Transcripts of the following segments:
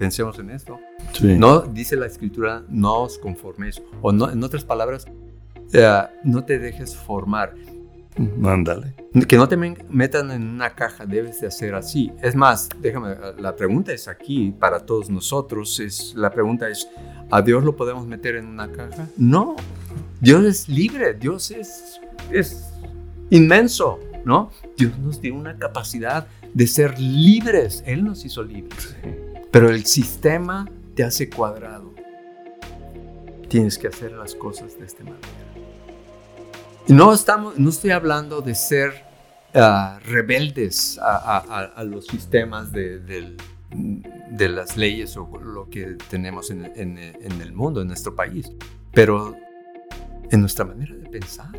pensemos en esto. Sí. No, dice la escritura, no os conforméis. O no, en otras palabras, eh, no te dejes formar. Ándale. Que no te metan en una caja, debes de hacer así. Es más, déjame, la pregunta es aquí para todos nosotros. Es, la pregunta es, ¿a Dios lo podemos meter en una caja? No. Dios es libre, Dios es, es inmenso, ¿no? Dios nos dio una capacidad de ser libres. Él nos hizo libres. Pero el sistema te hace cuadrado. Tienes que hacer las cosas de esta manera. No, estamos, no estoy hablando de ser ah, rebeldes a, a- a- a los sistemas de, del- de las leyes o lo que tenemos en, en- en el mundo, en nuestro país, pero en nuestra manera de pensar.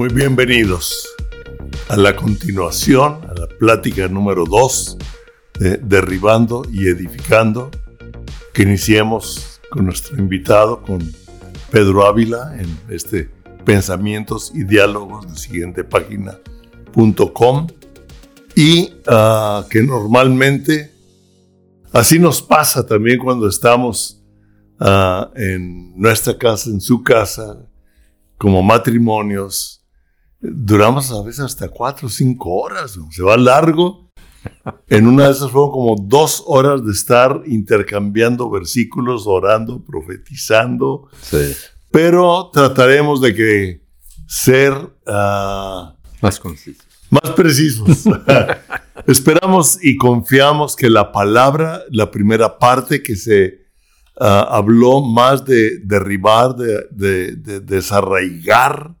Muy bienvenidos a la continuación, a la plática número 2 de Derribando y Edificando, que iniciamos con nuestro invitado, con Pedro Ávila, en este Pensamientos y Diálogos de siguiente página.com y ah, que normalmente así nos pasa también cuando estamos ah, en nuestra casa, en su casa, como matrimonios, duramos a veces hasta cuatro o cinco horas, ¿no? se va largo. En una de esas fueron como dos horas de estar intercambiando versículos, orando, profetizando, Sí. pero trataremos de que ser ah, Más conciso. más precisos. Esperamos y confiamos que la palabra, la primera parte que se ah, habló más de derribar, de, de- de desarraigar,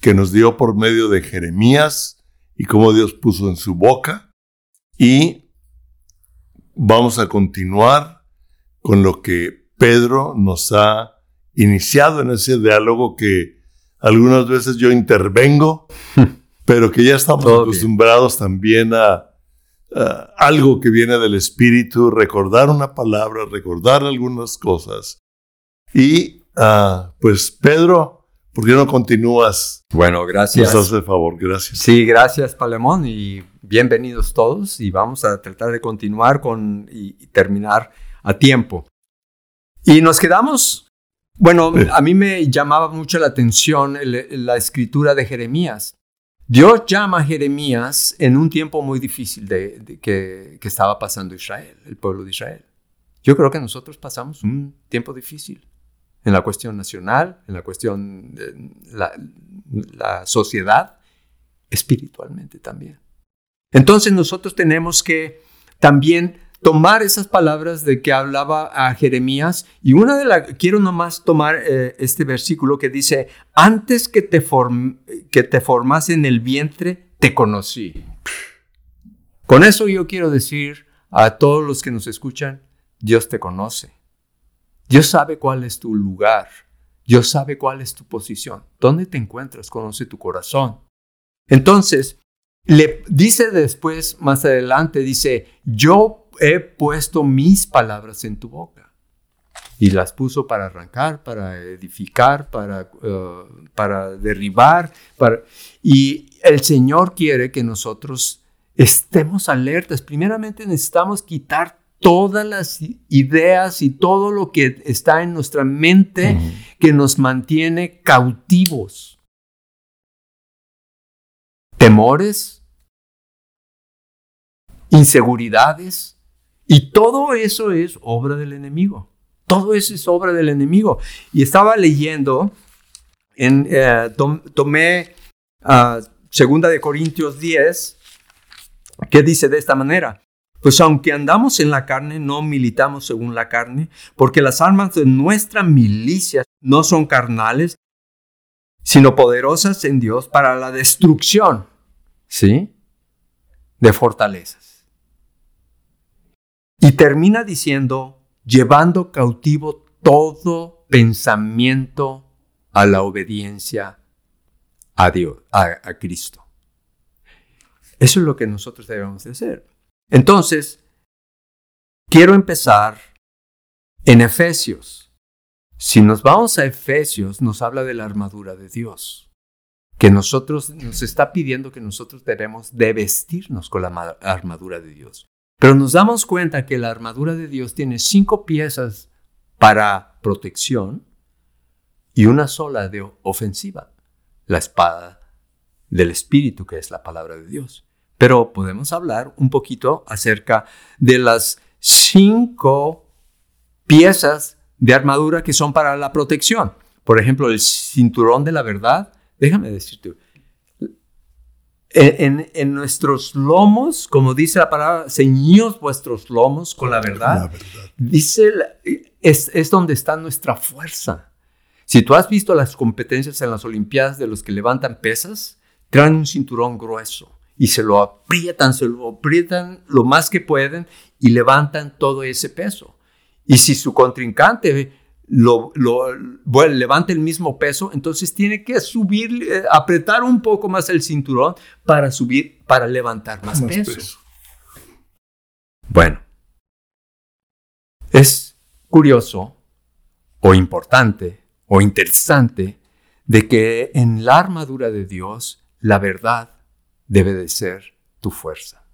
que nos dio por medio de Jeremías y cómo Dios puso en su boca. Y vamos a continuar con lo que Pedro nos ha iniciado en ese diálogo que algunas veces yo intervengo, pero que ya estamos Todo bien. acostumbrados también a, a algo que viene del Espíritu, recordar una palabra, recordar algunas cosas. Y ah, pues Pedro, ¿por qué no continúas? Bueno, gracias. Nos hace el favor, gracias. Sí, gracias Palemón y bienvenidos todos y vamos a tratar de continuar con y, y terminar a tiempo. Y nos quedamos, bueno, Sí. a mí me llamaba mucho la atención el- la escritura de Jeremías. Dios llama a Jeremías en un tiempo muy difícil de, de que, que estaba pasando Israel, el pueblo de Israel. Yo creo que nosotros pasamos un tiempo difícil en la cuestión nacional, en la cuestión de la, sociedad, espiritualmente también. Entonces nosotros tenemos que también tomar esas palabras de que hablaba a Jeremías y una de las, quiero nomás tomar eh, este versículo que dice, antes que te, form- que te formase en el vientre, te conocí. Con eso yo quiero decir a todos los que nos escuchan, Dios te conoce. Dios sabe cuál es tu lugar. Dios sabe cuál es tu posición. ¿Dónde te encuentras? Conoce tu corazón. Entonces, le dice después, más adelante, dice, yo he puesto mis palabras en tu boca. Y las puso para arrancar, para edificar, para, eh, para derribar. Para... Y el Señor quiere que nosotros estemos alertas. Primeramente necesitamos quitar todas las ideas y todo lo que está en nuestra mente que nos mantiene cautivos. Temores, inseguridades, y todo eso es obra del enemigo. Todo eso es obra del enemigo. Y estaba leyendo, en, eh, tom- tomé ah, Segunda de Corintios 10, que dice de esta manera. Pues aunque andamos en la carne, no militamos según la carne, porque las armas de nuestra milicia no son carnales, sino poderosas en Dios para la destrucción, ¿sí? De fortalezas. Y termina diciendo, llevando cautivo todo pensamiento a la obediencia a Dios, a, Cristo. Eso es lo que nosotros debemos de hacer. Entonces, quiero empezar en Efesios. Si nos vamos a Efesios, nos habla de la armadura de Dios, que nosotros nos está pidiendo que nosotros debemos de vestirnos con la armadura de Dios. Pero nos damos cuenta que la armadura de Dios tiene cinco piezas para protección y una sola de ofensiva, la espada del Espíritu, que es la palabra de Dios. Pero podemos hablar un poquito acerca de las cinco piezas de armadura que son para la protección. Por ejemplo, el cinturón de la verdad. Déjame decirte, en, nuestros lomos, como dice la palabra, ceñíos vuestros lomos con la verdad. Dice, es, es donde está nuestra fuerza. Si tú has visto las competencias en las Olimpiadas de los que levantan pesas, traen un cinturón grueso y se lo aprietan, se lo aprietan lo más que pueden y levantan todo ese peso. Y si su contrincante lo, levanta el mismo peso, entonces tiene que subir, eh, apretar un poco más el cinturón para subir, para levantar más, peso. Bueno, es curioso o importante o interesante de que en la armadura de Dios la verdad debe de ser tu fuerza.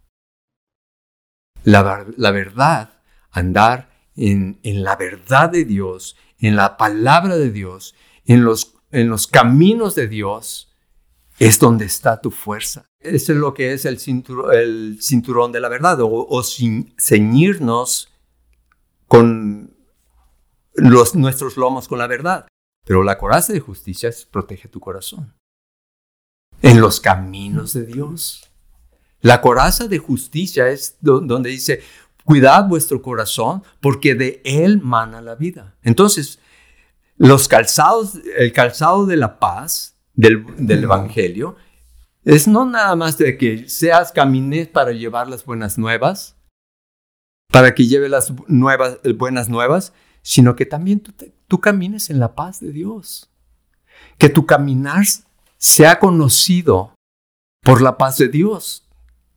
La, la verdad, andar en, en, la verdad de Dios, en la palabra de Dios, en los, en los caminos de Dios, es donde está tu fuerza. Eso es lo que es el cinturón, de la verdad, o, o sin, ceñirnos con los, nuestros lomos con la verdad. Pero la coraza de justicia protege tu corazón en los caminos de Dios. La coraza de justicia es donde dice, cuidad vuestro corazón porque de él mana la vida. Entonces, los calzados, el calzado de la paz del, Evangelio es no nada más de que seas camines para llevar las buenas nuevas, para que lleve las nuevas, buenas nuevas, sino que también tú, tú camines en la paz de Dios. Que tu caminar sea conocido por la paz de Dios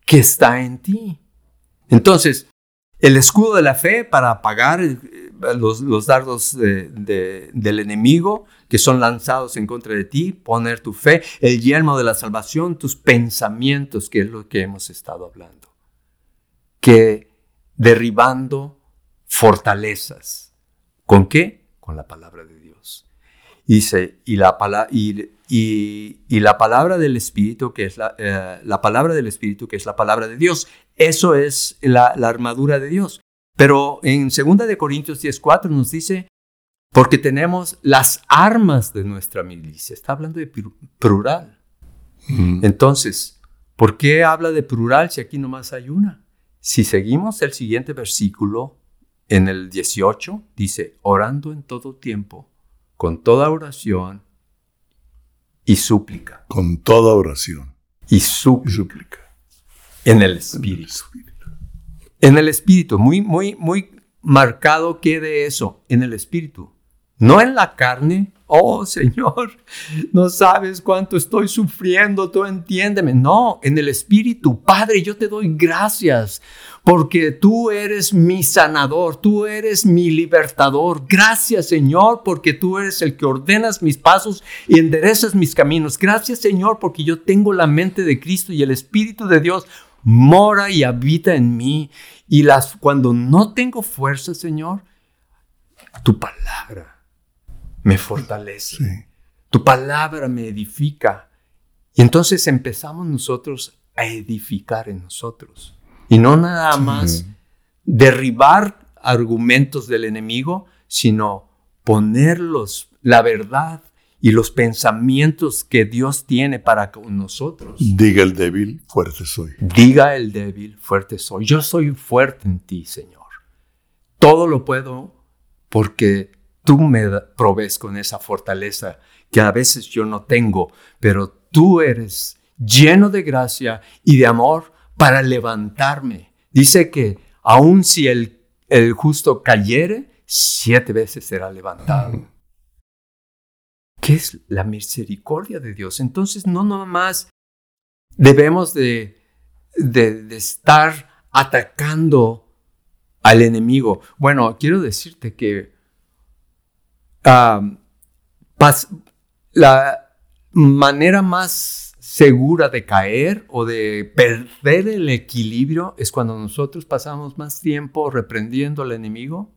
que está en ti. Entonces, el escudo de la fe para apagar eh, los, dardos del enemigo que son lanzados en contra de ti, poner tu fe, el yelmo de la salvación, tus pensamientos, que es lo que hemos estado hablando. Que derribando fortalezas. ¿Con qué? Con la palabra de Dios. Dice, y la, y y, la palabra del Espíritu, que es la, eh, la, palabra del Espíritu, que es la palabra de Dios. Eso es la, armadura de Dios. Pero en 2 de Corintios 10:4 nos dice, porque tenemos las armas de nuestra milicia. Está hablando de plural. Mm. Entonces, ¿por qué habla de plural si aquí nomás hay una? Si seguimos el siguiente versículo, en el 18, dice, orando en todo tiempo, con toda oración y súplica. Con toda oración. Y súplica. En el Espíritu. En el Espíritu. Muy, muy, muy marcado quede eso. En el Espíritu. No en la carne. Oh Señor, no sabes cuánto estoy sufriendo, tú entiéndeme. No, en el Espíritu. Padre, yo te doy gracias porque tú eres mi sanador, tú eres mi libertador. Gracias Señor, porque tú eres el que ordenas mis pasos y enderezas mis caminos. Gracias Señor, porque yo tengo la mente de Cristo y el Espíritu de Dios mora y habita en mí. Y las, cuando no tengo fuerza, Señor, tu palabra me fortalece. Tu palabra me edifica. Y entonces empezamos nosotros a edificar en nosotros. Y no nada más derribar argumentos del enemigo, sino ponerlos, la verdad y los pensamientos que Dios tiene para con nosotros. Diga el débil, fuerte soy. Diga el débil, fuerte soy. Yo soy fuerte en ti, Señor. Todo lo puedo porque tú me provees con esa fortaleza que a veces yo no tengo, pero tú eres lleno de gracia y de amor para levantarme. Dice que aun si el, el justo cayere, siete veces será levantado. ¿Qué es la misericordia de Dios? Entonces no nomás debemos de de, de estar atacando al enemigo. Bueno, quiero decirte que la manera más segura de caer o de perder el equilibrio es cuando nosotros pasamos más tiempo reprendiendo al enemigo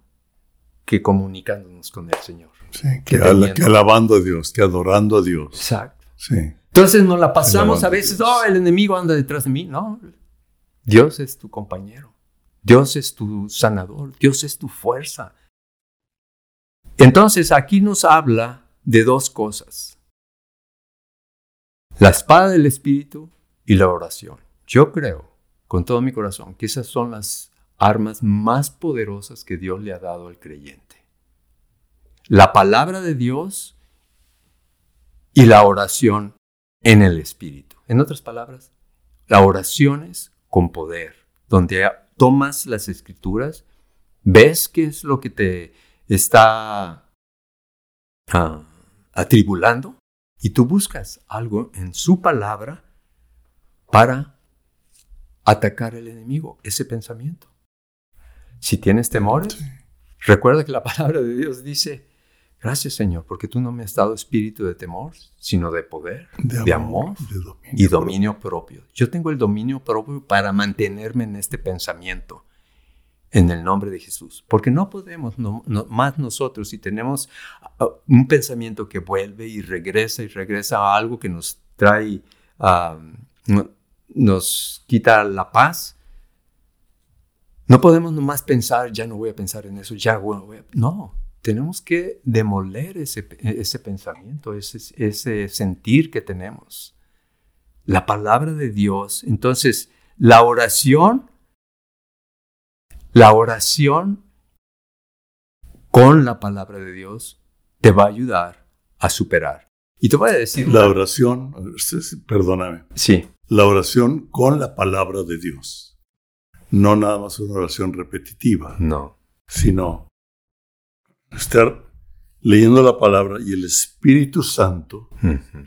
que comunicándonos con el Señor. Sí, que, alabando a Dios, que adorando a Dios. Exacto. Sí. Entonces nos la pasamos a veces, oh, el enemigo anda detrás de mí. No, Dios es tu compañero. Dios es tu sanador. Dios es tu fuerza. Entonces aquí nos habla de dos cosas. La espada del Espíritu y la oración. Yo creo con todo mi corazón que esas son las armas más poderosas que Dios le ha dado al creyente. La palabra de Dios y la oración en el Espíritu. En otras palabras, la oración es con poder, donde tomas las escrituras, ves qué es lo que te está ah, atribulando y tú buscas algo en su palabra para atacar al enemigo, ese pensamiento. Si tienes temores, recuerda que la palabra de Dios dice, gracias Señor, porque tú no me has dado espíritu de temor, sino de poder, de amor, y dominio propio. Yo tengo el dominio propio para mantenerme en este pensamiento en el nombre de Jesús. Porque no podemos más nosotros si tenemos ah, un pensamiento que vuelve y regresa y regresa a algo que nos trae, nos quita la paz. No podemos nomás pensar, ya no voy a pensar en eso, ya voy a... No, tenemos que demoler ese, ese pensamiento, ese, ese sentir que tenemos. La palabra de Dios. Entonces, la oración la oración con la palabra de Dios te va a ayudar a superar. Y te voy a decir... La oración, perdóname. Sí. La oración con la palabra de Dios. No nada más una oración repetitiva. No. Sino estar leyendo la palabra y el Espíritu Santo,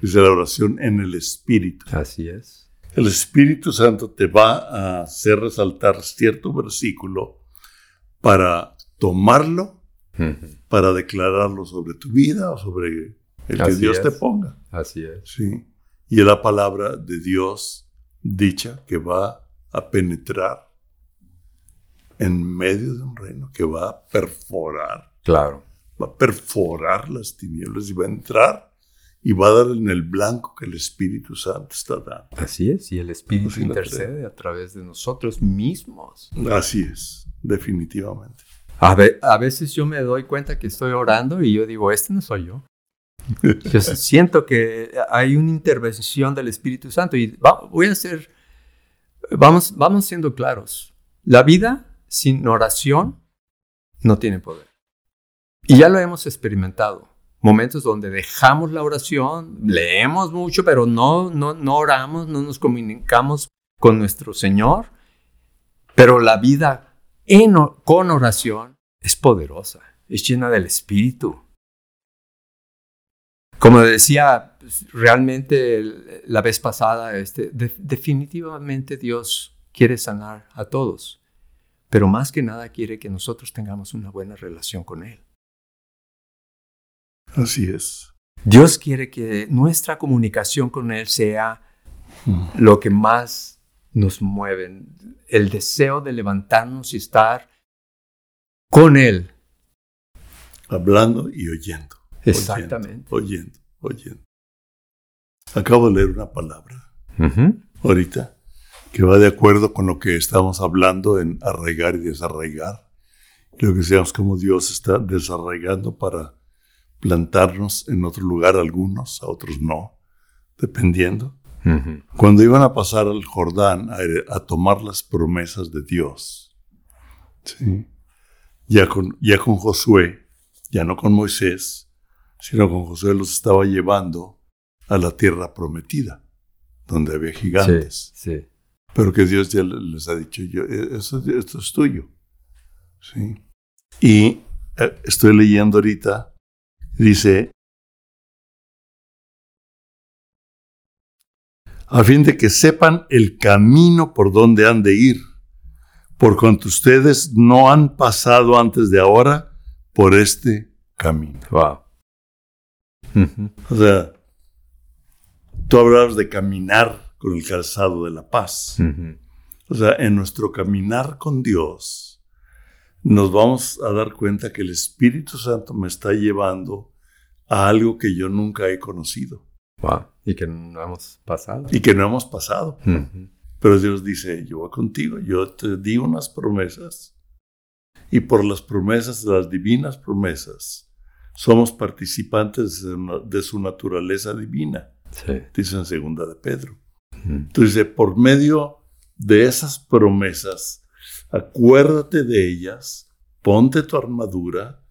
dice la oración en el Espíritu. Así es el Espíritu Santo te va a hacer resaltar cierto versículo para tomarlo, para declararlo sobre tu vida o sobre el que Dios te ponga. Así es. Sí. Y es la palabra de Dios dicha que va a penetrar en medio de un reino, que va a perforar. Claro. Va a perforar las tinieblas y va a entrar y va a dar en el blanco que el Espíritu Santo está dando. Así es, y el Espíritu intercede a través de nosotros mismos. Así es, definitivamente. A, a, veces yo me doy cuenta que estoy orando y yo digo, este no soy yo. Yo siento que hay una intervención del Espíritu Santo y voy a ser, vamos, vamos siendo claros. La vida sin oración no tiene poder. Y ya lo hemos experimentado momentos donde dejamos la oración, leemos mucho, pero no, no, no oramos, no nos comunicamos con nuestro Señor. Pero la vida en, con oración es poderosa, es llena del Espíritu. Como decía pues, realmente la vez pasada, este, definitivamente Dios quiere sanar a todos, pero más que nada quiere que nosotros tengamos una buena relación con Él. Así es. Dios quiere que nuestra comunicación con Él sea mm. lo que más nos mueve, el deseo de levantarnos y estar con Él. Hablando y oyendo. Exactamente. Oyendo, oyendo. Acabo de leer una palabra ahorita que va de acuerdo con lo que estamos hablando en arraigar y desarraigar. Creo que seamos como Dios está desarraigando para plantarnos en otro lugar algunos, a otros no, dependiendo. Cuando iban a pasar al Jordán a, tomar las promesas de Dios, ya, con, ya con Josué, ya no con Moisés, sino con Josué los estaba llevando a la tierra prometida, donde había gigantes. Pero que Dios ya les ha dicho, yo, e, esto, esto es tuyo. ¿Sí? Y eh, estoy leyendo ahorita Dice, a fin de que sepan el camino por donde han de ir, por cuanto ustedes no han pasado antes de ahora por este camino. Wow. O sea, tú hablabas de caminar con el calzado de la paz. O sea, en nuestro caminar con Dios, nos vamos a dar cuenta que el Espíritu Santo me está llevando a algo que yo nunca he conocido. Wow. Y que no hemos pasado. Y que no hemos pasado. Pero Dios dice, yo voy contigo, yo te di unas promesas. Y por las promesas, las divinas promesas, somos participantes de su naturaleza divina. Sí. Dice en segunda de Pedro. Entonces, por medio de esas promesas, acuérdate de ellas, ponte tu armadura,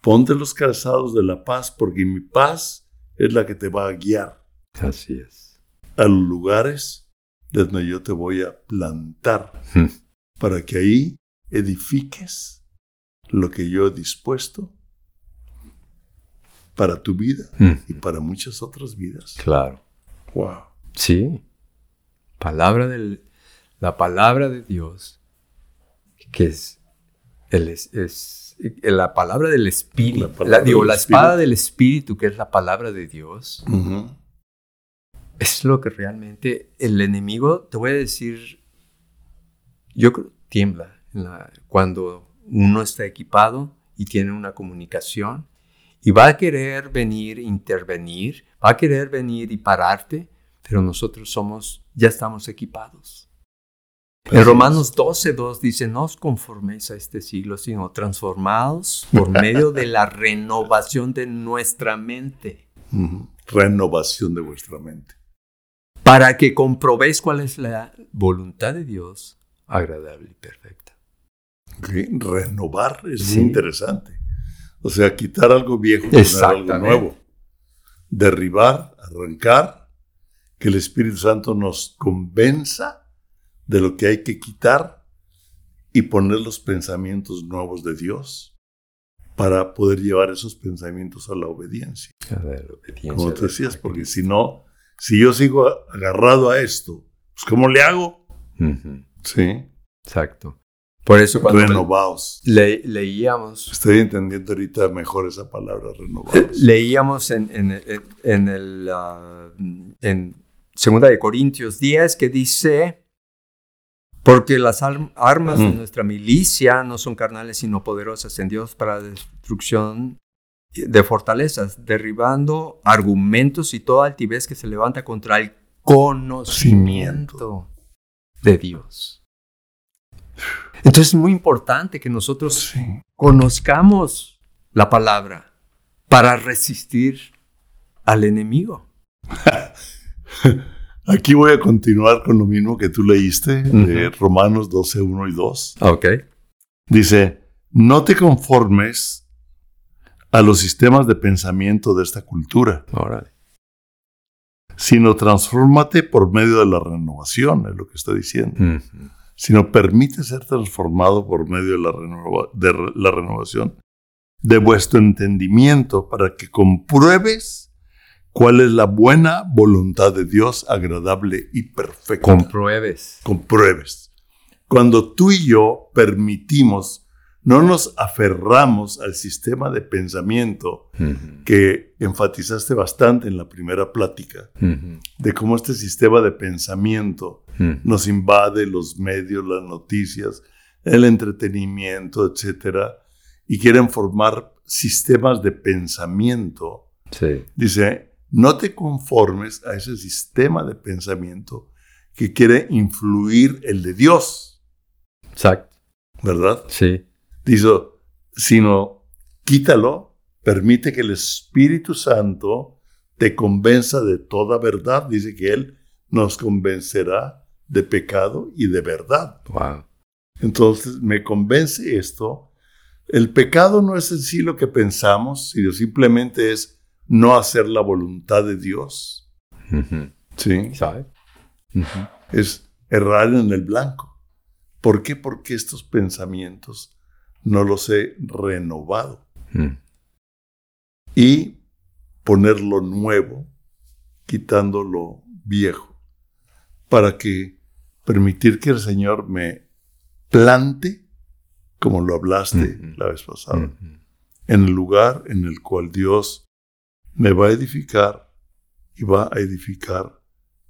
ponte los calzados de la paz, porque mi paz es la que te va a guiar. Así es. A los lugares donde yo te voy a plantar, para que ahí edifiques lo que yo he dispuesto para tu vida y para muchas otras vidas. Claro. Wow. Sí. Palabra del, la palabra de Dios, que es, el, es, la palabra del Espíritu, la, digo, la espada del Espíritu, que es la palabra de Dios, es lo que realmente el enemigo, te voy a decir, yo creo, tiembla cuando uno está equipado y tiene una comunicación y va a querer venir, intervenir, va a querer venir y pararte, pero nosotros somos, ya estamos equipados. En Romanos 12.2 dice, no os conforméis a este siglo, sino transformados por medio de la renovación de nuestra mente. Renovación de vuestra mente. Para que comprobéis cuál es la voluntad de Dios, agradable y perfecta. Renovar es muy interesante. O sea, quitar algo viejo y poner algo nuevo. Derribar, arrancar, que el Espíritu Santo nos convenza de lo que hay que quitar y poner los pensamientos nuevos de Dios para poder llevar esos pensamientos a la obediencia. A la obediencia Como te decías, porque si no, si yo sigo agarrado a esto, pues ¿cómo le hago? Sí. Exacto. Por eso cuando renovados. leíamos... Estoy entendiendo ahorita mejor esa palabra, renovados. Leíamos en, en, en el... Uh, en Segunda de Corintios 10 que dice porque las armas de nuestra milicia no son carnales, sino poderosas en Dios para destrucción de fortalezas, derribando argumentos y toda altivez que se levanta contra el conocimiento de Dios. Entonces es muy importante que nosotros conozcamos la palabra para resistir al enemigo. Aquí voy a continuar con lo mismo que tú leíste, de Romanos 12, 1 y 2. Ok. Dice, no te conformes a los sistemas de pensamiento de esta cultura, sino transfórmate por medio de la renovación, es lo que está diciendo. Sino permite ser transformado por medio de la, de la renovación de vuestro entendimiento para que compruebes cuál es la buena voluntad de Dios, agradable y perfecta. Compruebes. Compruebes. Cuando tú y yo permitimos, no nos aferramos al sistema de pensamiento que enfatizaste bastante en la primera plática, de cómo este sistema de pensamiento nos invade los medios, las noticias, el entretenimiento, etcétera, y quieren formar sistemas de pensamiento. Sí. Dice, no te conformes a ese sistema de pensamiento que quiere influir el de Dios. Exacto. ¿Verdad? Sí. Dice, sino quítalo, permite que el Espíritu Santo te convenza de toda verdad. Dice que Él nos convencerá de pecado y de verdad. Wow. Entonces me convence esto. El pecado no es en sí lo que pensamos, sino simplemente es no hacer la voluntad de Dios. Sí. ¿Sabe? Es errar en el blanco. ¿Por qué? Porque estos pensamientos no los he renovado. Y poner lo nuevo, quitando lo viejo. para que permitir que el Señor me plante, como lo hablaste la vez pasada, en el lugar en el cual Dios me va a edificar y va a edificar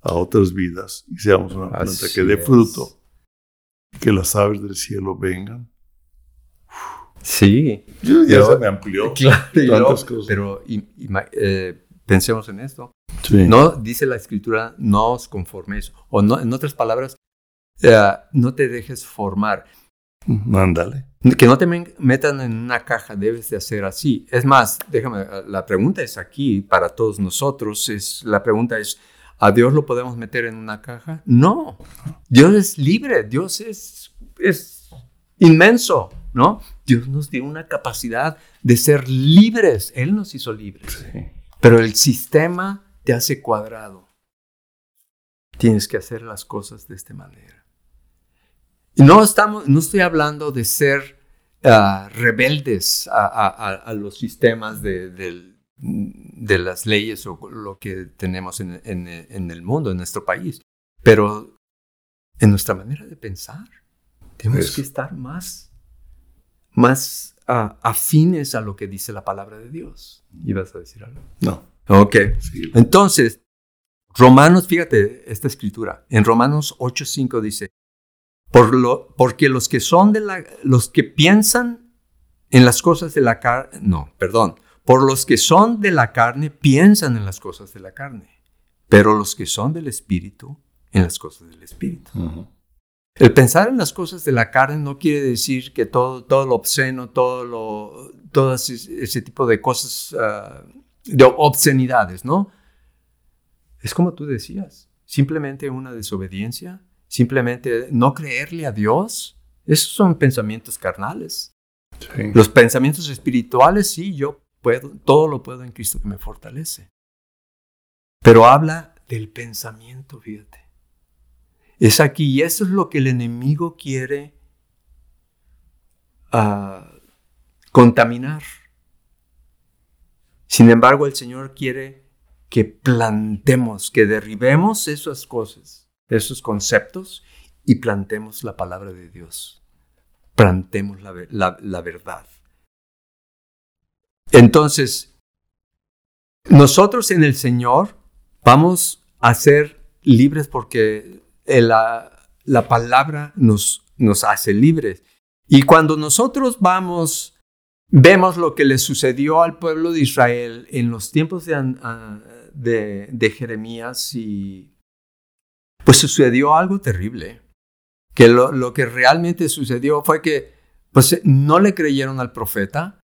a otras vidas y seamos una planta Así que dé es. fruto, que las aves del cielo vengan. Sí, Ya Pero- se me amplió. claro. y Tantas cosas. pero im- ima- eh, pensemos en esto. Sí. No dice la escritura, no os conforméis. O no, en otras palabras, eh, no te dejes formar. Mándale. Que no te metan en una caja, debes de hacer así. Es más, déjame, la pregunta es aquí para todos nosotros. Es, la pregunta es, ¿a Dios lo podemos meter en una caja? No. Dios es libre, Dios es, es inmenso, ¿no? Dios nos dio una capacidad de ser libres. Él nos hizo libres. Sí. Pero el sistema te hace cuadrado. Tienes que hacer las cosas de esta manera. No, estamos, no estoy hablando de ser ah, rebeldes a, a- a- a los sistemas de, las leyes o lo que tenemos en, en- en el mundo, en nuestro país, pero en nuestra manera de pensar. Tenemos Eso. que estar más, más ah, afines a lo que dice la palabra de Dios. ¿Ibas a decir algo? No. Ok. Sí. Entonces, Romanos, fíjate esta escritura. En Romanos 8:5 dice, Por lo, porque los que son de la, los que piensan en las cosas de la carne, no, perdón, por los que son de la carne piensan en las cosas de la carne, pero los que son del espíritu en las cosas del espíritu. El pensar en las cosas de la carne no quiere decir que todo, todo lo obsceno, todo lo, todo ese, ese tipo de cosas, ah, de obscenidades, ¿no? Es como tú decías, simplemente una desobediencia, simplemente no creerle a Dios. Esos son pensamientos carnales. Sí. Los pensamientos espirituales, sí, yo puedo, todo lo puedo en Cristo que me fortalece. Pero habla del pensamiento, fíjate. Es aquí, y eso es lo que el enemigo quiere ah, contaminar. Sin embargo, el Señor quiere que plantemos, que derribemos esas cosas, esos conceptos y plantemos la palabra de Dios. Plantemos la, la- verdad. Entonces, nosotros en el Señor vamos a ser libres porque la, la palabra nos, nos hace libres. Y cuando nosotros vamos, vemos lo que le sucedió al pueblo de Israel en los tiempos de, de, de Jeremías y pues sucedió algo terrible. Que lo, lo que realmente sucedió fue que pues no le creyeron al profeta,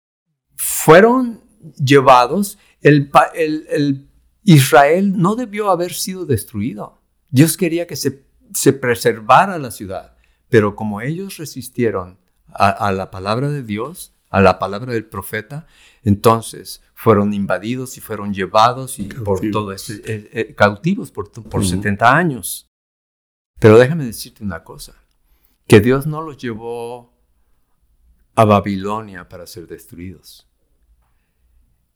fueron llevados, el, pa- el- el Israel no debió haber sido destruido. Dios quería que se, se preservara la ciudad, pero como ellos resistieron a, a la palabra de Dios, a la palabra del profeta, entonces fueron invadidos y fueron llevados y por Cautivos. todo ese, eh, eh, cautivos por, por Ujú. 70 años. Pero déjame decirte una cosa, que Dios no los llevó a Babilonia para ser destruidos.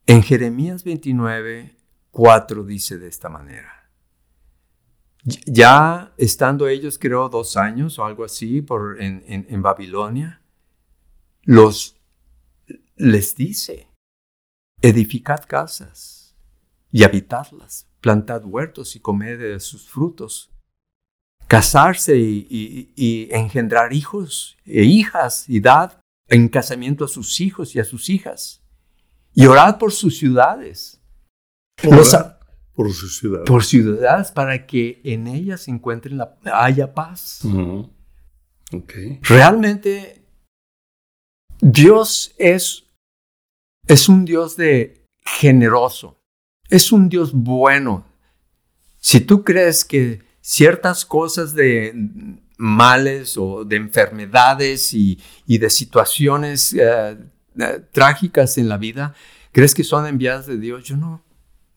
En Jeremías 29, 4 dice de esta manera. Ya estando ellos, creo, dos años o algo así por, en Babilonia, los, les dice, edificad casas y habitadlas, plantad huertos y comed de sus frutos, casarse y, y- y engendrar hijos e hijas y dad en casamiento a sus hijos y a sus hijas. Y orad por sus ciudades, Los por su ciudad. por ciudades para que en ellas se encuentren la, haya paz. Realmente Dios es, es un Dios de generoso, es un Dios bueno. Si tú crees que ciertas cosas de males o de enfermedades y, y de situaciones eh, eh, trágicas en la vida, crees que son enviadas de Dios, yo no,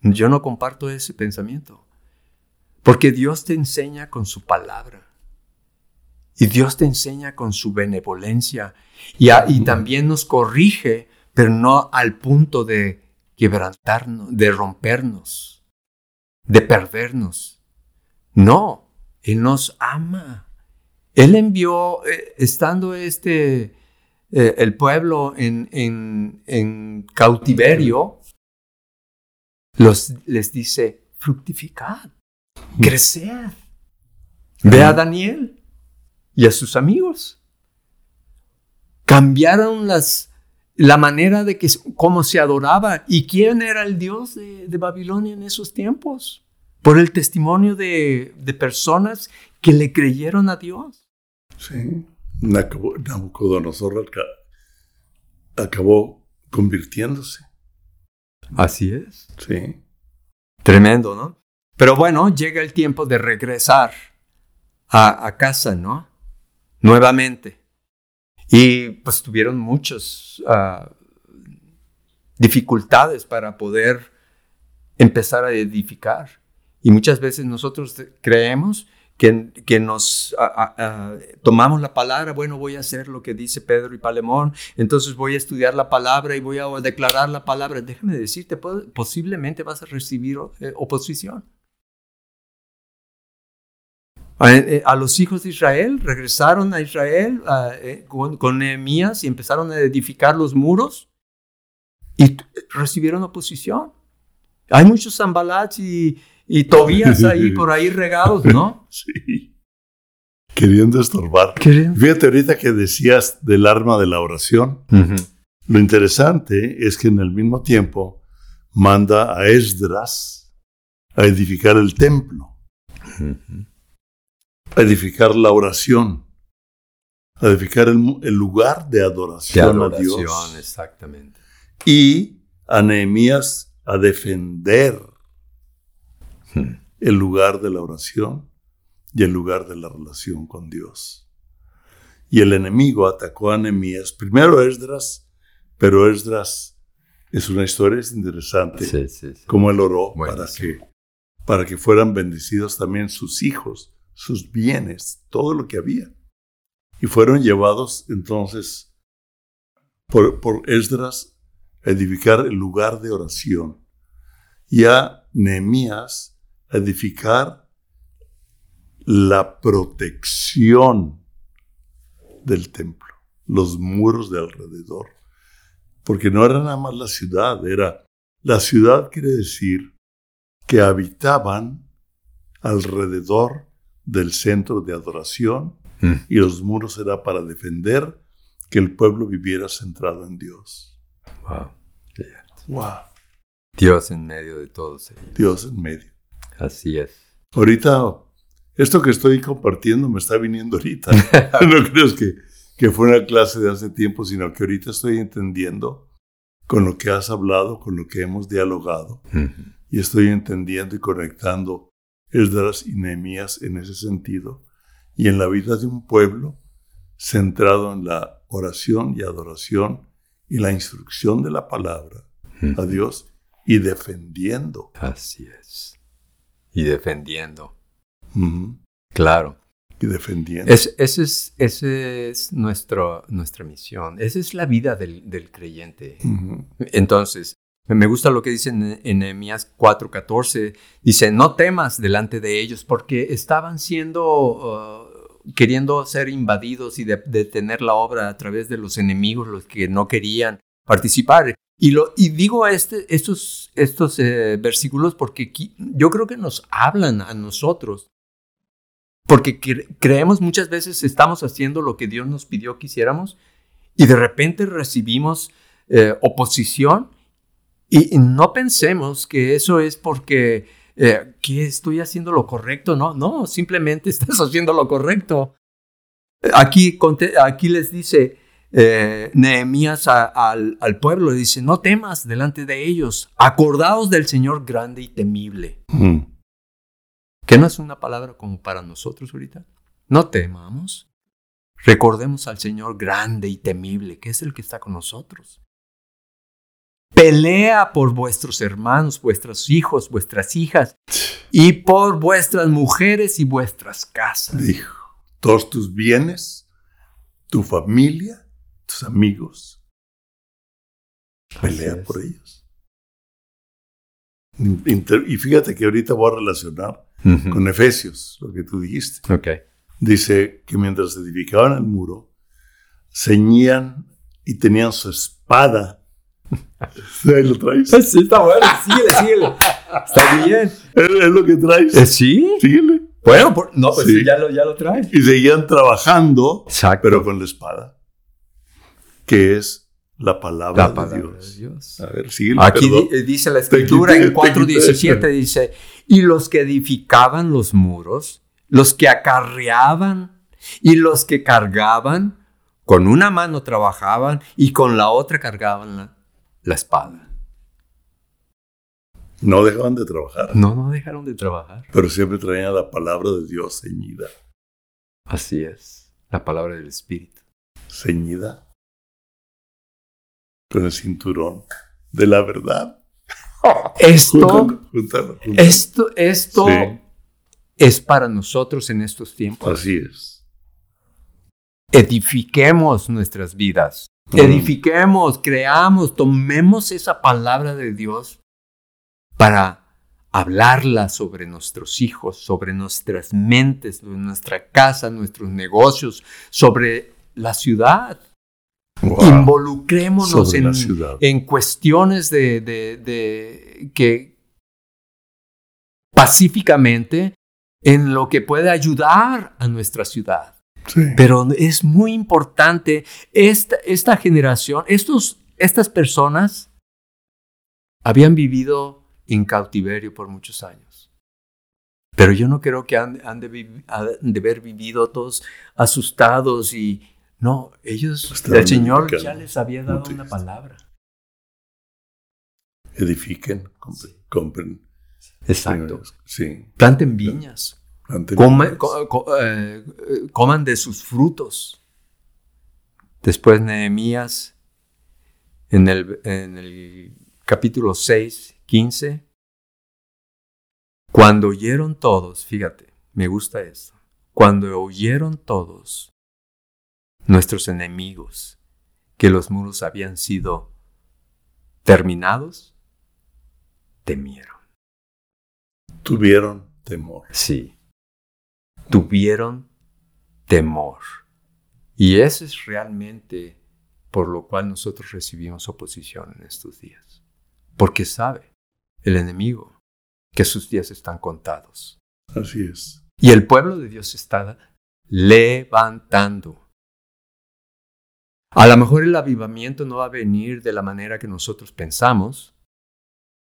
yo no comparto ese pensamiento. Porque Dios te enseña con su palabra. Y Dios te enseña con su benevolencia y, y también nos corrige, pero no al punto de quebrantarnos, de rompernos, de perdernos. No, Él nos ama. Él envió, eh, estando este, eh, el pueblo en, en, cautiverio, los, les dice, fructificad, crecer. Ve a Daniel y a sus amigos. Cambiaron las, la manera de que, cómo se adoraba y quién era el Dios de, Babilonia en esos tiempos. Por el testimonio de, personas que le creyeron a Dios. Sí. Nabucodonosor acabó convirtiéndose. Así es. Sí. Tremendo, ¿no? Pero bueno, llega el tiempo de regresar a, casa, ¿no? Nuevamente. Y pues tuvieron muchas ah, dificultades para poder empezar a edificar. Y muchas veces nosotros creemos que, que nos tomamos la palabra, bueno, voy a hacer lo que dice Pedro y Palemón, entonces voy a estudiar la palabra y voy a declarar la palabra. Déjame decirte, posiblemente vas a recibir eh, oposición. Eh, a, los hijos de Israel, regresaron a Israel eh, con, Nehemías y empezaron a edificar los muros y recibieron oposición. Hay muchos zambalats y, Tobías ahí por ahí regados, ¿no? Sí. Queriendo estorbar. Fíjate ahorita que decías del arma de la oración. Lo interesante es que en el mismo tiempo manda a Esdras a edificar el templo edificar la oración, edificar el, lugar de adoración, a Dios. Exactamente. Y a Nehemías a defender. El lugar de la oración y el lugar de la relación con Dios. Y el enemigo atacó a Nehemías, primero Esdras, pero Esdras es una historia interesante, como él oró para que, para que fueran bendecidos también sus hijos sus bienes, todo lo que había. Y fueron llevados entonces por, Esdras a edificar el lugar de oración y a Nehemías a edificar la protección del templo, los muros de alrededor. Porque no era nada más la ciudad, era la ciudad quiere decir que habitaban alrededor del centro de adoración mm. y los muros era para defender que el pueblo viviera centrado en Dios. Wow. Wow. Dios en medio de todos Dios en medio. Así es. Ahorita, esto que estoy compartiendo me está viniendo ahorita. no crees que, que fue una clase de hace tiempo, sino que ahorita estoy entendiendo con lo que has hablado, con lo que hemos dialogado. Y estoy entendiendo y conectando Esdras y Nehemías en ese sentido, y en la vida de un pueblo centrado en la oración y adoración y la instrucción de la palabra a Dios y defendiendo. Así es. Y defendiendo. Claro. Y defendiendo. esa es, ese es nuestro, nuestra misión. Esa es la vida del, del creyente. Entonces, me gusta lo que dice en Nehemías 4:14. Dice, no temas delante de ellos porque estaban siendo, uh, queriendo ser invadidos y detener la obra a través de los enemigos, los que no querían participar. Y, lo, y digo este, estos, estos eh, versículos porque yo creo que nos hablan a nosotros. Porque creemos muchas veces estamos haciendo lo que Dios nos pidió que hiciéramos y de repente recibimos eh, oposición y no pensemos que eso es porque eh, estoy haciendo lo correcto, no, no, simplemente estás haciendo lo correcto. Aquí, aquí les dice eh, Nehemías al, pueblo, le dice, no temas delante de ellos, acordaos del Señor grande y temible. Mm. ¿Qué no es una palabra como para nosotros ahorita? No temamos. Recordemos al Señor grande y temible, que es el que está con nosotros. Pelea por vuestros hermanos, vuestros hijos, vuestras hijas y por vuestras mujeres y vuestras casas. Dijo, todos tus bienes, tu familia, tus amigos. Pelea por ellos. Y fíjate que ahorita voy a relacionar con Efesios, lo que tú dijiste. Ok. Dice que mientras edificaban el muro, ceñían y tenían su espada. Ahí lo traes. Sí, está bueno. Síguele, síguele. Está bien. Es, lo que traes. Eh, ¿Sí? Síguele. Bueno, por- no, pues Sí. ya, lo, ya lo trae. Y seguían trabajando, Exacto. pero con la espada, que es la palabra, la palabra de de Dios. A ver, sigue. Aquí perdón. dice la escritura quité- en te 4.17, dice, y los que edificaban los muros, los que acarreaban y los que cargaban, con una mano trabajaban y con la otra cargaban la, la espada. No dejaban de trabajar, No, no dejaron de trabajar. pero siempre traían la palabra de Dios ceñida. Así es, la palabra del Espíritu. Ceñida con el cinturón de la verdad. Esto, Júntalo, júntalo, júntalo. esto, esto Sí. es para nosotros en estos tiempos. Así es. edifiquemos nuestras vidas. Mm. Edifiquemos, creamos, tomemos esa palabra de Dios para hablarla sobre nuestros hijos, sobre nuestras mentes, sobre nuestra casa, nuestros negocios, sobre la ciudad. Wow. Involucrémonos en, en cuestiones de, de- de- que pacíficamente en lo que puede ayudar a nuestra ciudad. Sí. Pero es muy importante esta, esta generación, estos, estas personas habían vivido en cautiverio por muchos años. Pero yo no creo que han, han de, vi- han de haber vivido todos asustados y no, ellos, el Señor edificando. ya les había dado una palabra. Edifiquen, compren. compren. Exacto. Sí. Planten viñas, planten coman, viñas. co- co- eh, eh, coman de sus frutos. Después Nehemías, en el, en el capítulo 6, 15, cuando oyeron todos, fíjate, me gusta esto, cuando oyeron todos nuestros enemigos que los muros habían sido terminados, temieron. Tuvieron temor. Sí. Tuvieron temor. Y eso es realmente por lo cual nosotros recibimos oposición en estos días. Porque sabe el enemigo que sus días están contados. Así es. Y el pueblo de Dios está levantando. A lo mejor el avivamiento no va a venir de la manera que nosotros pensamos.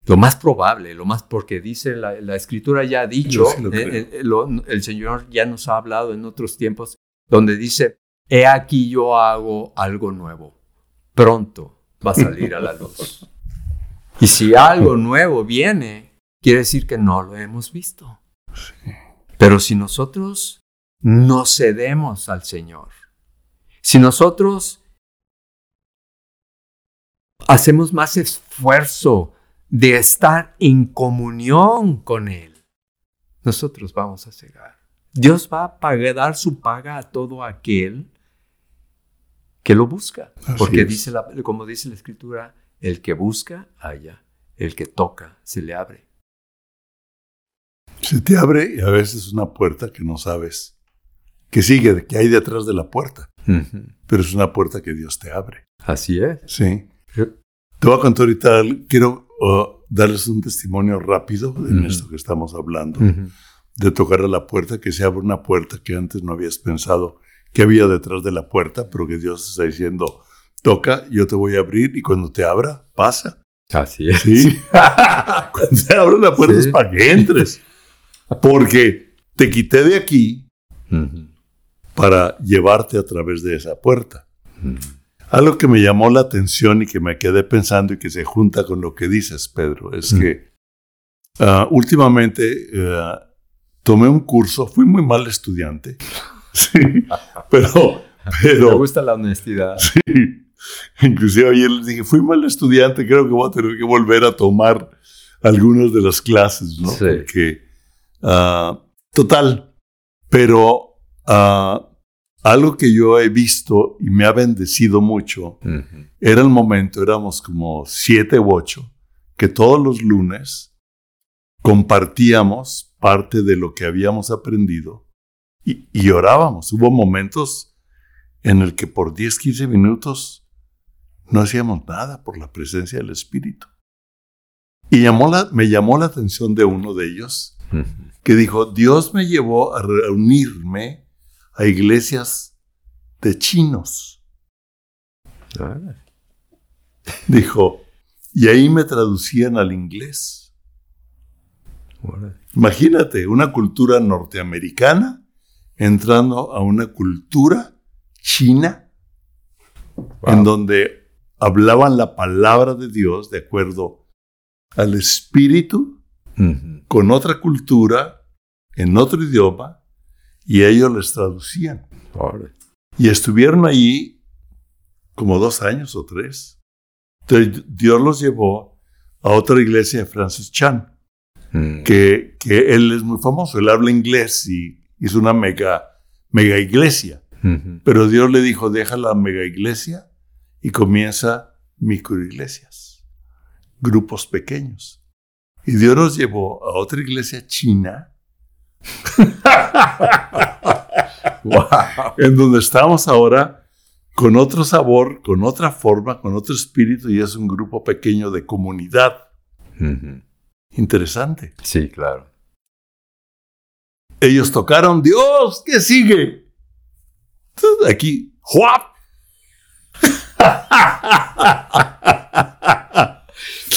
Lo más probable, lo más porque dice la, la escritura ya ha dicho, sí lo eh, eh, el Señor ya nos ha hablado en otros tiempos, donde dice, he aquí yo hago algo nuevo. Pronto va a salir a la luz. Y si algo nuevo viene, quiere decir que no lo hemos visto. Pero si nosotros nos cedemos al Señor, si nosotros hacemos más esfuerzo de estar en comunión con Él, nosotros vamos a cegar. Dios va a pagar, dar su paga a todo aquel que lo busca. Así Porque es. dice la- como dice la Escritura, el que busca, halla. El que toca, se le abre. Se te abre y a veces una puerta que no sabes que sigue, que hay detrás de la puerta. Pero es una puerta que Dios te abre. Así es. Sí. Te voy a contar ahorita, quiero uh, darles un testimonio rápido en Ujú. esto que estamos hablando, de tocar a la puerta, que se abre una puerta que antes no habías pensado que había detrás de la puerta, pero que Dios está diciendo, toca, yo te voy a abrir y cuando te abra, pasa. Así es. Sí. cuando se abre la puerta Sí. es para que entres. Porque te quité de aquí Ujú. para llevarte a través de esa puerta. Algo que me llamó la atención y que me quedé pensando y que se junta con lo que dices, Pedro, es Mm. que ah, últimamente ah, tomé un curso, fui muy mal estudiante, sí, pero, Me pero, gusta la honestidad. sí, inclusive ayer les dije, fui mal estudiante, creo que voy a tener que volver a tomar algunas de las clases, ¿no? Sí. Porque, ah, total, pero ah, algo que yo he visto y me ha bendecido mucho era el momento, éramos como siete u ocho, que todos los lunes compartíamos parte de lo que habíamos aprendido y, y orábamos. Hubo momentos en el que por 10, 15 minutos no hacíamos nada por la presencia del Espíritu. Y llamó la, me llamó la atención de uno de ellos, que dijo, Dios me llevó a reunirme a iglesias de chinos. Dijo, y ahí me traducían al inglés. Imagínate, una cultura norteamericana entrando a una cultura china en donde hablaban la palabra de Dios de acuerdo al espíritu con otra cultura en otro idioma y ellos les traducían. Y estuvieron allí como dos años o tres. Entonces Dios los llevó a otra iglesia de Francis Chan, mm. que, que, él es muy famoso, él habla inglés y hizo una mega, mega iglesia. Pero Dios le dijo, deja la mega iglesia y comienza microiglesias, grupos pequeños. Y Dios nos llevó a otra iglesia china, en donde estamos ahora con otro sabor, con otra forma, con otro espíritu y es un grupo pequeño de comunidad. Interesante. Sí, claro. Ellos tocaron Dios, ¿qué sigue? Aquí, ¡juap!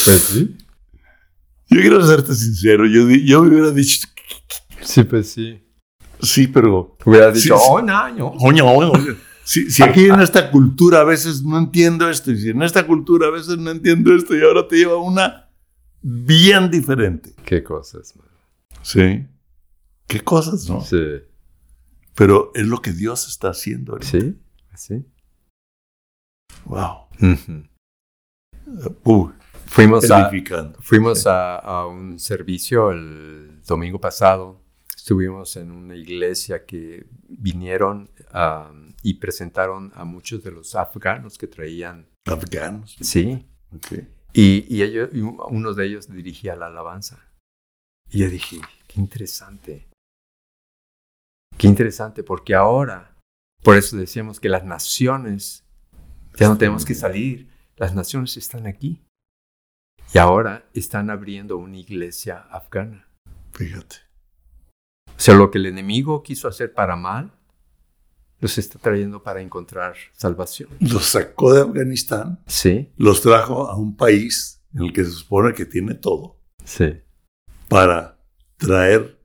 Pues sí. Yo quiero serte sincero, yo, yo me hubiera dicho... Sí, pues sí. Sí, pero... Hubiera dicho, oh, no, si, aquí en esta cultura a veces no entiendo esto, y si en esta cultura a veces no entiendo esto, y ahora te lleva una bien diferente. Qué cosas, man. Sí. Qué cosas, ¿no? Sí. Pero es lo que Dios está haciendo ahorita. Sí, sí. Wow. fuimos a, fuimos a, un servicio el domingo pasado. Estuvimos en una iglesia que vinieron y presentaron a muchos de los afganos que traían. ¿Afganos? Sí. Y, y, ellos, uno de ellos dirigía la alabanza. Y yo dije, qué interesante. Qué interesante, porque ahora, por eso decíamos que las naciones, ya no tenemos que salir, las naciones están aquí. Y ahora están abriendo una iglesia afgana. Fíjate. O sea, lo que el enemigo quiso hacer para mal, los está trayendo para encontrar salvación. Los sacó de Afganistán. Sí. Los trajo a un país en el que se supone que tiene todo. Sí. Para traer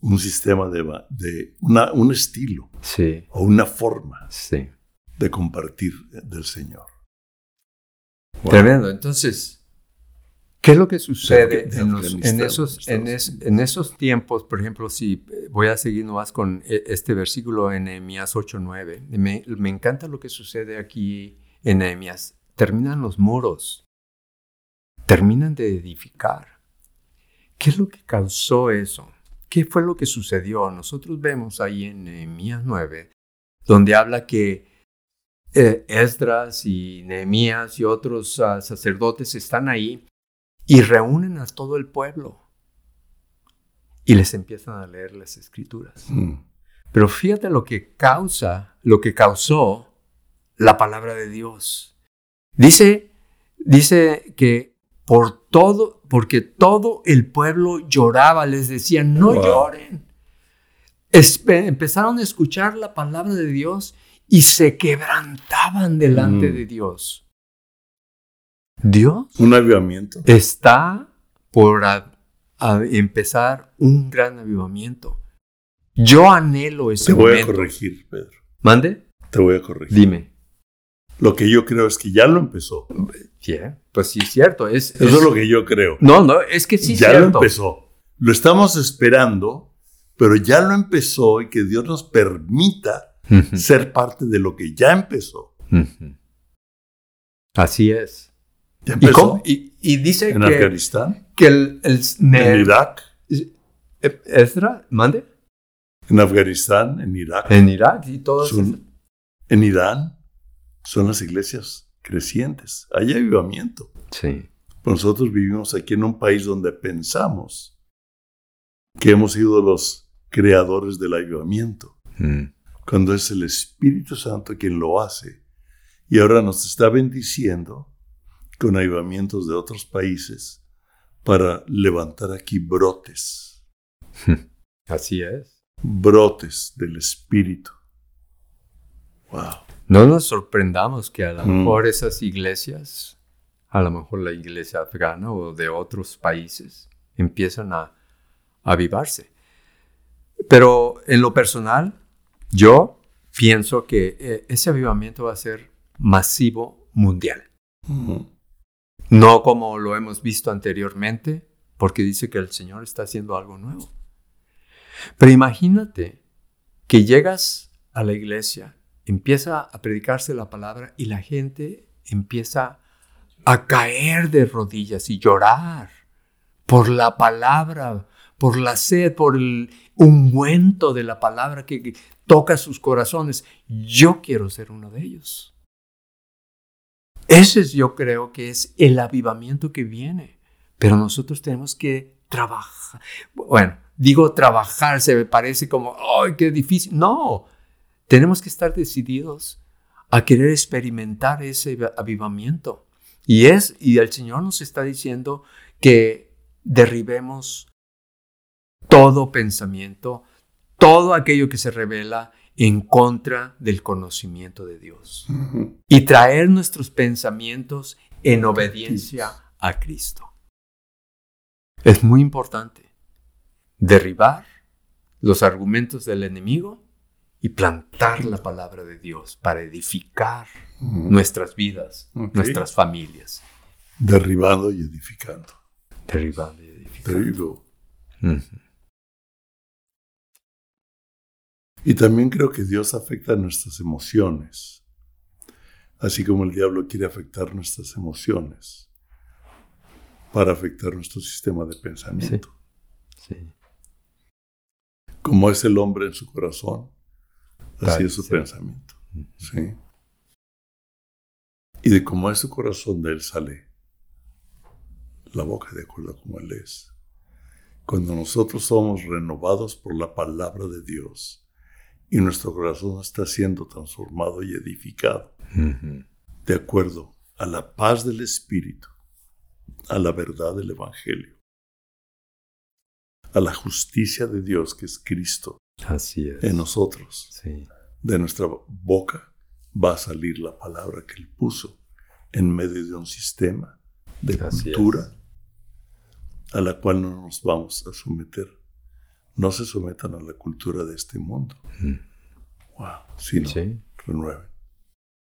un sistema de, de una, un estilo. Sí. O una forma. Sí. De compartir del Señor. Tremendo. Entonces, ¿Qué es lo que sucede en, esos, en, esos tiempos? Por ejemplo, si voy a seguir nomás con e, este versículo en Nehemías 8.9. Me, me encanta lo que sucede aquí en Nehemías. Terminan los muros. Terminan de edificar. ¿Qué es lo que causó eso? ¿Qué fue lo que sucedió? Nosotros vemos ahí en Nehemías 9, donde habla que eh, Esdras y Nehemías y otros ah, sacerdotes están ahí y reúnen a todo el pueblo y les empiezan a leer las escrituras. Mm. Pero fíjate lo que causa, lo que causó la palabra de Dios. Dice, dice que por todo, porque todo el pueblo lloraba, les decían, no lloren. empezaron a escuchar la palabra de Dios y se quebrantaban delante mm. de Dios. Dios. Un avivamiento. Está por empezar un gran avivamiento. Yo anhelo ese Te voy a corregir, Pedro. ¿Mande? Te voy a corregir. Dime. Lo que yo creo es que ya lo empezó. pues sí, es cierto. Es, Eso es lo que yo creo. No, no, es que sí, Ya lo empezó. Lo estamos esperando, pero ya lo empezó y que Dios nos permita ser parte de lo que ya empezó. Así es. ¿Y, y, dice ¿En que, Afganistán? que el, ¿En Irak? ¿Ezra? ¿Mande? En Afganistán, en Irak. En Irak y todo En Irán son las iglesias crecientes. Hay avivamiento. Sí. nosotros vivimos aquí en un país donde pensamos que hemos sido los creadores del avivamiento, Mm. cuando es el Espíritu Santo quien lo hace. Y ahora nos está bendiciendo con avivamientos de otros países para levantar aquí brotes, Así es. brotes del Espíritu. Wow. No nos sorprendamos que a lo Mm. mejor esas iglesias, a lo mejor la iglesia afgana o de otros países, empiezan a, a avivarse. Pero en lo personal, yo pienso que eh, ese avivamiento va a ser masivo mundial. Ujú. No como lo hemos visto anteriormente, porque dice que el Señor está haciendo algo nuevo. Pero imagínate que llegas a la iglesia, empieza a predicarse la palabra y la gente empieza a caer de rodillas y llorar por la palabra, por la sed, por el ungüento de la palabra que toca sus corazones. Yo quiero ser uno de ellos. Ese es, yo creo que es el avivamiento que viene. Pero nosotros tenemos que trabajar. Bueno, digo trabajar, se me parece como, ¡ay, qué difícil! No, tenemos que estar decididos a querer experimentar ese avivamiento. Y es, y el Señor nos está diciendo que derribemos todo pensamiento, todo aquello que se revela en contra del conocimiento de Dios y traer nuestros pensamientos en obediencia a Cristo. Es muy importante derribar los argumentos del enemigo y plantar la palabra de Dios para edificar nuestras vidas, nuestras familias. Derribando y edificando. Derribando y edificando. Y también creo que Dios afecta nuestras emociones, así como el diablo quiere afectar nuestras emociones para afectar nuestro sistema de pensamiento. Sí. Como es el hombre en su corazón, así Tal, es su sí. pensamiento. ¿sí? Y de cómo es su corazón, de él sale la boca, de acuerdo a cómo él es. Cuando nosotros somos renovados por la palabra de Dios y nuestro corazón está siendo transformado y edificado de acuerdo a la paz del Espíritu, a la verdad del Evangelio, a la justicia de Dios que es Cristo Así es. en nosotros. Sí. De nuestra boca va a salir la palabra que Él puso en medio de un sistema de Así es. cultura a la cual no nos vamos a someter. No se sometan a la cultura de este mundo. Wow, sino Sí. renueven.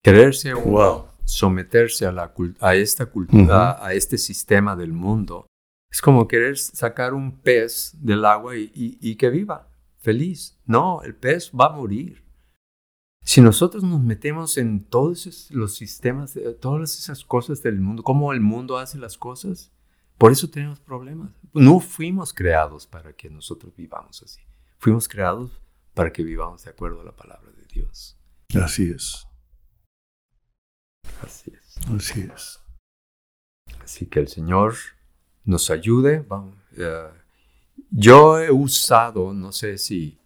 Quererse Wow. someterse a, la, a esta cultura, a este sistema del mundo, es como querer sacar un pez del agua y, y- y que viva feliz. No, el pez va a morir. Si nosotros nos metemos en todos los sistemas, de- todas esas cosas del mundo, cómo el mundo hace las cosas, por eso tenemos problemas. No fuimos creados para que nosotros vivamos así. Fuimos creados para que vivamos de acuerdo a la palabra de Dios. Así es, Así es. así es. Así que el Señor nos ayude. Vamos, eh, yo he usado, no sé si,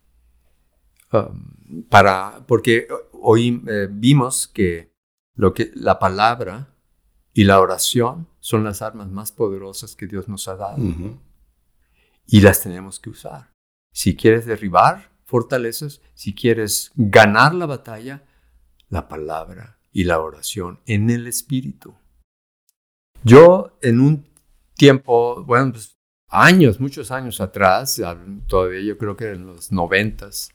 um, para, porque hoy eh, vimos que, lo que la palabra y la oración son las armas más poderosas que Dios nos ha dado y las tenemos que usar. Si quieres derribar fortalezas, si quieres ganar la batalla, la palabra y la oración en el Espíritu. Yo en un tiempo, bueno, pues, años, muchos años atrás, todavía yo creo que en los noventas,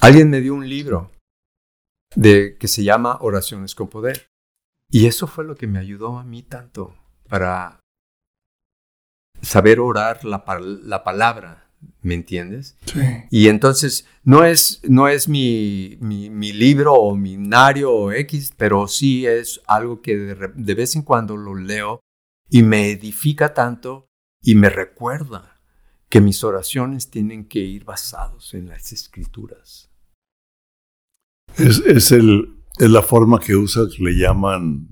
alguien me dio un libro de, que se llama Oraciones con Poder. Y eso fue lo que me ayudó a mí tanto para saber orar la, pal- la palabra, ¿me entiendes? Sí. Y entonces no es, no es mi, mi, mi libro o mi nario o X, pero sí es algo que de, de vez en cuando lo leo y me edifica tanto y me recuerda que mis oraciones tienen que ir basados en las escrituras. Es, es, el, es la forma que usa, que le llaman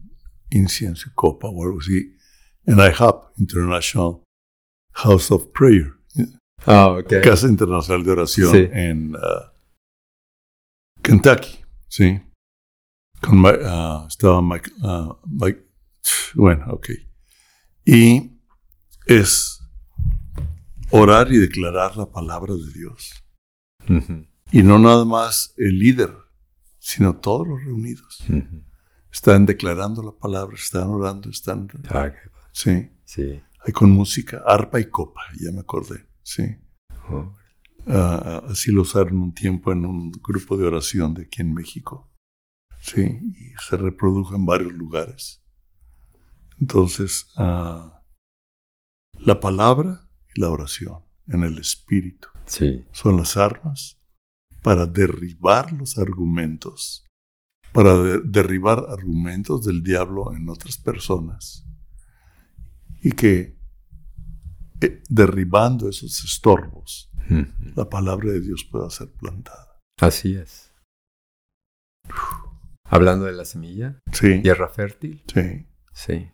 incienso y copa o algo así, en IHOP, International House of Prayer, Ah, ok. Casa Internacional de Oración Sí. en uh, Kentucky, ¿sí? Con ah, estaba Mike, ah, Mike- bueno, ok. Y es orar y declarar la palabra de Dios. Y no nada más el líder, sino todos los reunidos. Están declarando la palabra, están orando, están... Ah. Sí. Sí. Hay con música, arpa y copa, ya me acordé. Sí. Oh, Ah, así lo usaron un tiempo en un grupo de oración de aquí en México. Sí, y se reprodujo en varios lugares. Entonces, ah, la palabra y la oración en el espíritu Sí. son las armas para derribar los argumentos, para de- derribar argumentos del diablo en otras personas. Y que eh, derribando esos estorbos, la palabra de Dios pueda ser plantada. Así es. Hablando de la semilla, Sí, tierra fértil, sí, sí,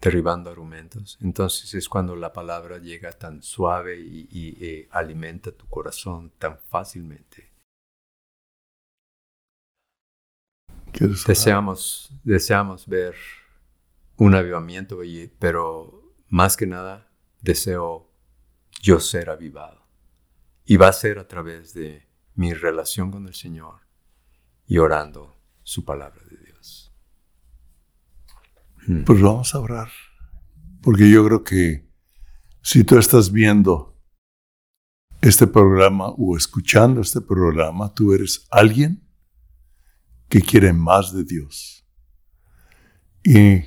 derribando argumentos. Entonces es cuando la palabra llega tan suave y, y, eh, alimenta tu corazón tan fácilmente. Deseamos, deseamos ver un avivamiento, y- pero más que nada deseo yo ser avivado. Y va a ser a través de mi relación con el Señor y orando su palabra de Dios. Mm. Pues vamos a orar. Porque yo creo que si tú estás viendo este programa o escuchando este programa, tú eres alguien que quiere más de Dios. Y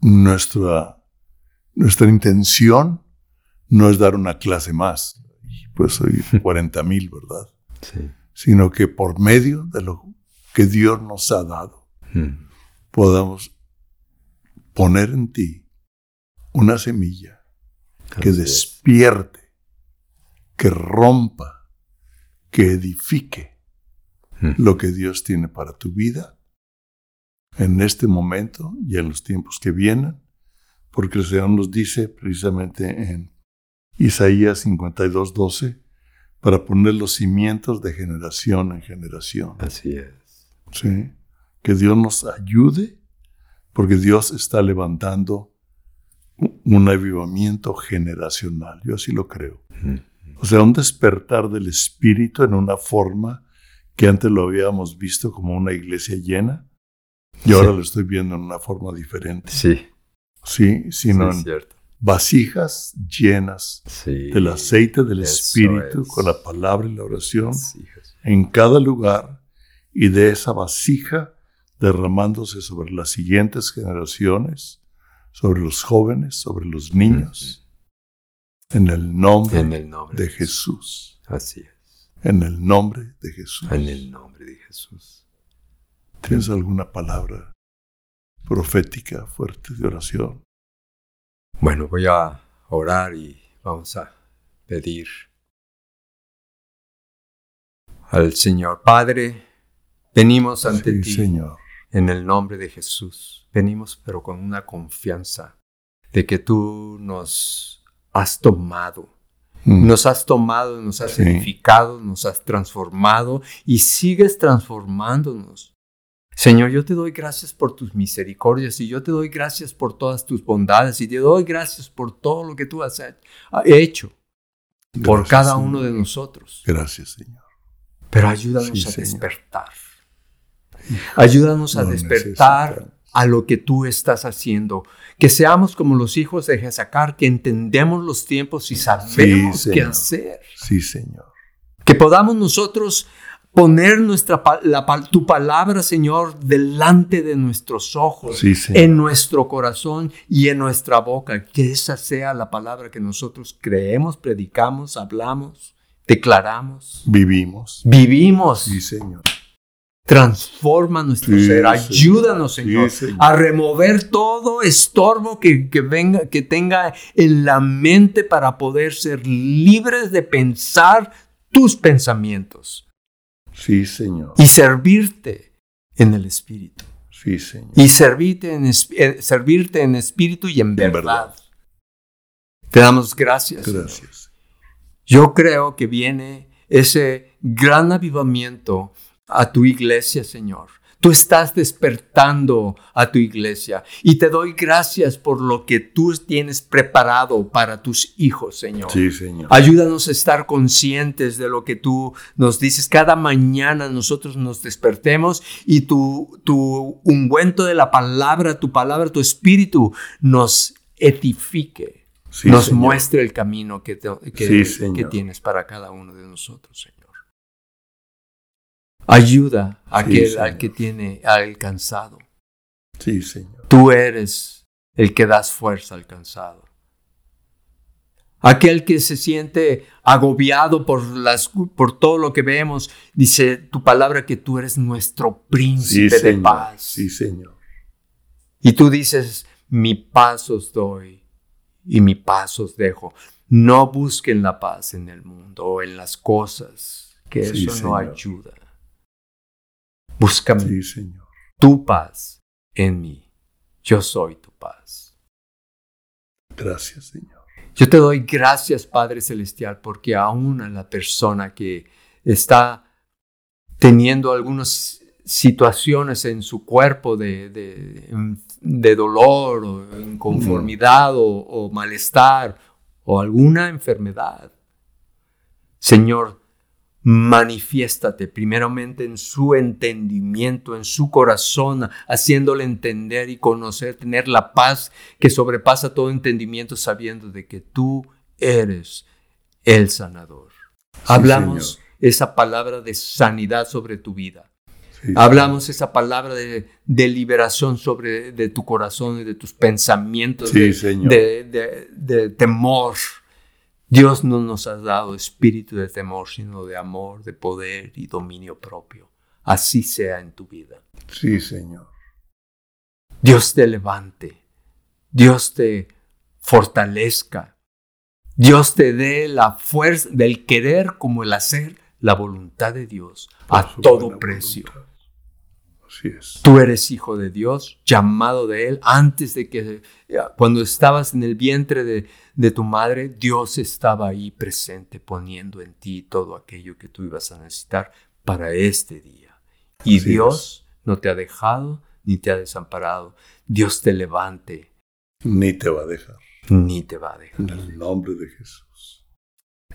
nuestra, nuestra intención no es dar una clase más, pues soy 40 mil, ¿verdad? Sí. Sino que por medio de lo que Dios nos ha dado, Mm. podamos poner en ti una semilla que Así es. despierte, que rompa, que edifique Mm. lo que Dios tiene para tu vida en este momento y en los tiempos que vienen, porque el Señor nos dice precisamente en Isaías 52, 12, para poner los cimientos de generación en generación. Así es. ¿sí? Que Dios nos ayude, porque Dios está levantando un- avivamiento generacional. Yo así lo creo. Mm. O sea, un despertar del espíritu en una forma que antes lo habíamos visto como una iglesia llena y ahora Sí. lo estoy viendo en una forma diferente. Sí, Sí, sino sí, en cierto. vasijas llenas Sí. del aceite del espíritu es. con la palabra y la oración Jesús. en cada lugar y de esa vasija derramándose sobre las siguientes generaciones, sobre los jóvenes, sobre los niños, en el nombre En el nombre de Jesús. Así es. En el nombre de Jesús. En el nombre de Jesús. ¿Tienes alguna palabra profética fuerte de oración? Bueno, voy a orar y vamos a pedir al Señor. Padre, venimos ante Sí, ti Señor. en el nombre de Jesús. Venimos pero con una confianza de que tú nos has tomado. Mm. Nos has tomado, nos has Sí. edificado, nos has transformado y sigues transformándonos. Señor, yo te doy gracias por tus misericordias y yo te doy gracias por todas tus bondades y te doy gracias por todo lo que tú has hecho por Gracias, cada Señor. uno de nosotros. Gracias, Señor. Pero ayúdanos Sí, a Señor. despertar. Ayúdanos a despertar. A lo que tú estás haciendo. Que seamos como los hijos de Jezacar, que entendemos los tiempos y sabemos qué hacer. Sí, Señor. Que podamos nosotros poner nuestra, la tu palabra, Señor, delante de nuestros ojos, Sí, en nuestro corazón y en nuestra boca. Que esa sea la palabra que nosotros creemos, predicamos, hablamos, declaramos, Vivimos. vivimos. Sí, Señor. Transforma nuestro Sí, ser. Ayúdanos, Señor, Sí, Señor. a remover todo estorbo que, que venga, que tenga en la mente para poder ser libres de pensar tus pensamientos Sí, Señor. y servirte en el espíritu. Sí, Señor. Y servirte en, eh, servirte en espíritu y en verdad. verdad. Te damos gracias. Señor. Gracias. Yo creo que viene ese gran avivamiento a tu iglesia, Señor. Tú estás despertando a tu iglesia y te doy gracias por lo que tú tienes preparado para tus hijos, Señor. Sí, Señor. Ayúdanos a estar conscientes de lo que tú nos dices. Cada mañana nosotros nos despertemos y tu, tu ungüento de la palabra, tu palabra, tu espíritu nos edifique, Sí, nos Señor. muestre el camino que, te- que- Sí, que tienes para cada uno de nosotros, Señor. Ayuda a aquel al que tiene al cansado. Sí, Señor. Tú eres el que das fuerza al cansado. Aquel que se siente agobiado por, las, por todo lo que vemos, dice tu palabra que tú eres nuestro Sí, príncipe de Señor. paz. Sí, Señor. Y tú dices, mi paz os doy y mi paz os dejo. No busquen la paz en el mundo o en las cosas, que Sí, eso no ayuda. Busca Sí, Señor. tu paz en mí. Yo soy tu paz. Gracias, Señor. Yo te doy gracias, Padre Celestial, porque aún a la persona que está teniendo algunas situaciones en su cuerpo de, de- de dolor o inconformidad o, o malestar o alguna enfermedad, Señor, manifiéstate primeramente en su entendimiento, en su corazón, haciéndole entender y conocer, tener la paz que sobrepasa todo entendimiento, sabiendo de que tú eres el sanador. Hablamos esa palabra de sanidad sobre tu vida. Sí, Hablamos esa palabra de, de liberación sobre de tu corazón y de tus pensamientos Sí, de, Señor. de- de- de temor. Dios no nos ha dado espíritu de temor, sino de amor, de poder y dominio propio. Así sea en tu vida. Sí, Señor. Dios te levante. Dios te fortalezca. Dios te dé la fuerza del querer como el hacer la voluntad de Dios Por a todo precio. voluntad. Así es. Tú eres hijo de Dios, llamado de Él. Antes de que, eh, cuando estabas en el vientre de, de tu madre, Dios estaba ahí presente, poniendo en ti todo aquello que tú ibas a necesitar para este día. Y Así Dios no te ha dejado ni te ha desamparado. Dios te levante, Ni te va a dejar. ni te va a dejar. En el nombre de Jesús.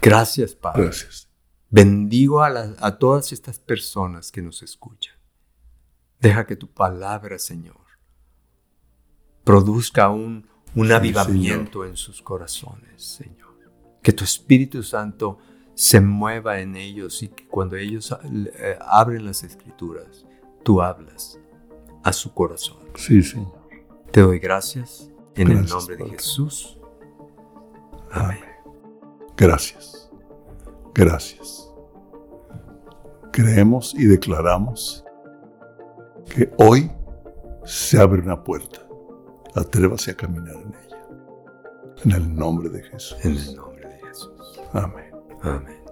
Gracias, Padre. Gracias. Bendigo a todas estas personas que nos escuchan. Deja que tu palabra, Señor, produzca un, un Sí, avivamiento en sus corazones, Señor. Que tu Espíritu Santo se mueva en ellos y que cuando ellos eh, abren las escrituras, tú hablas a su corazón. Sí, Señor. Te doy gracias en el nombre de Padre. Jesús. Amén. Gracias. Gracias. Creemos y declaramos que hoy se abre una puerta. Atrévase a caminar en ella. En el nombre de Jesús. En el nombre de Jesús. Amén. Amén.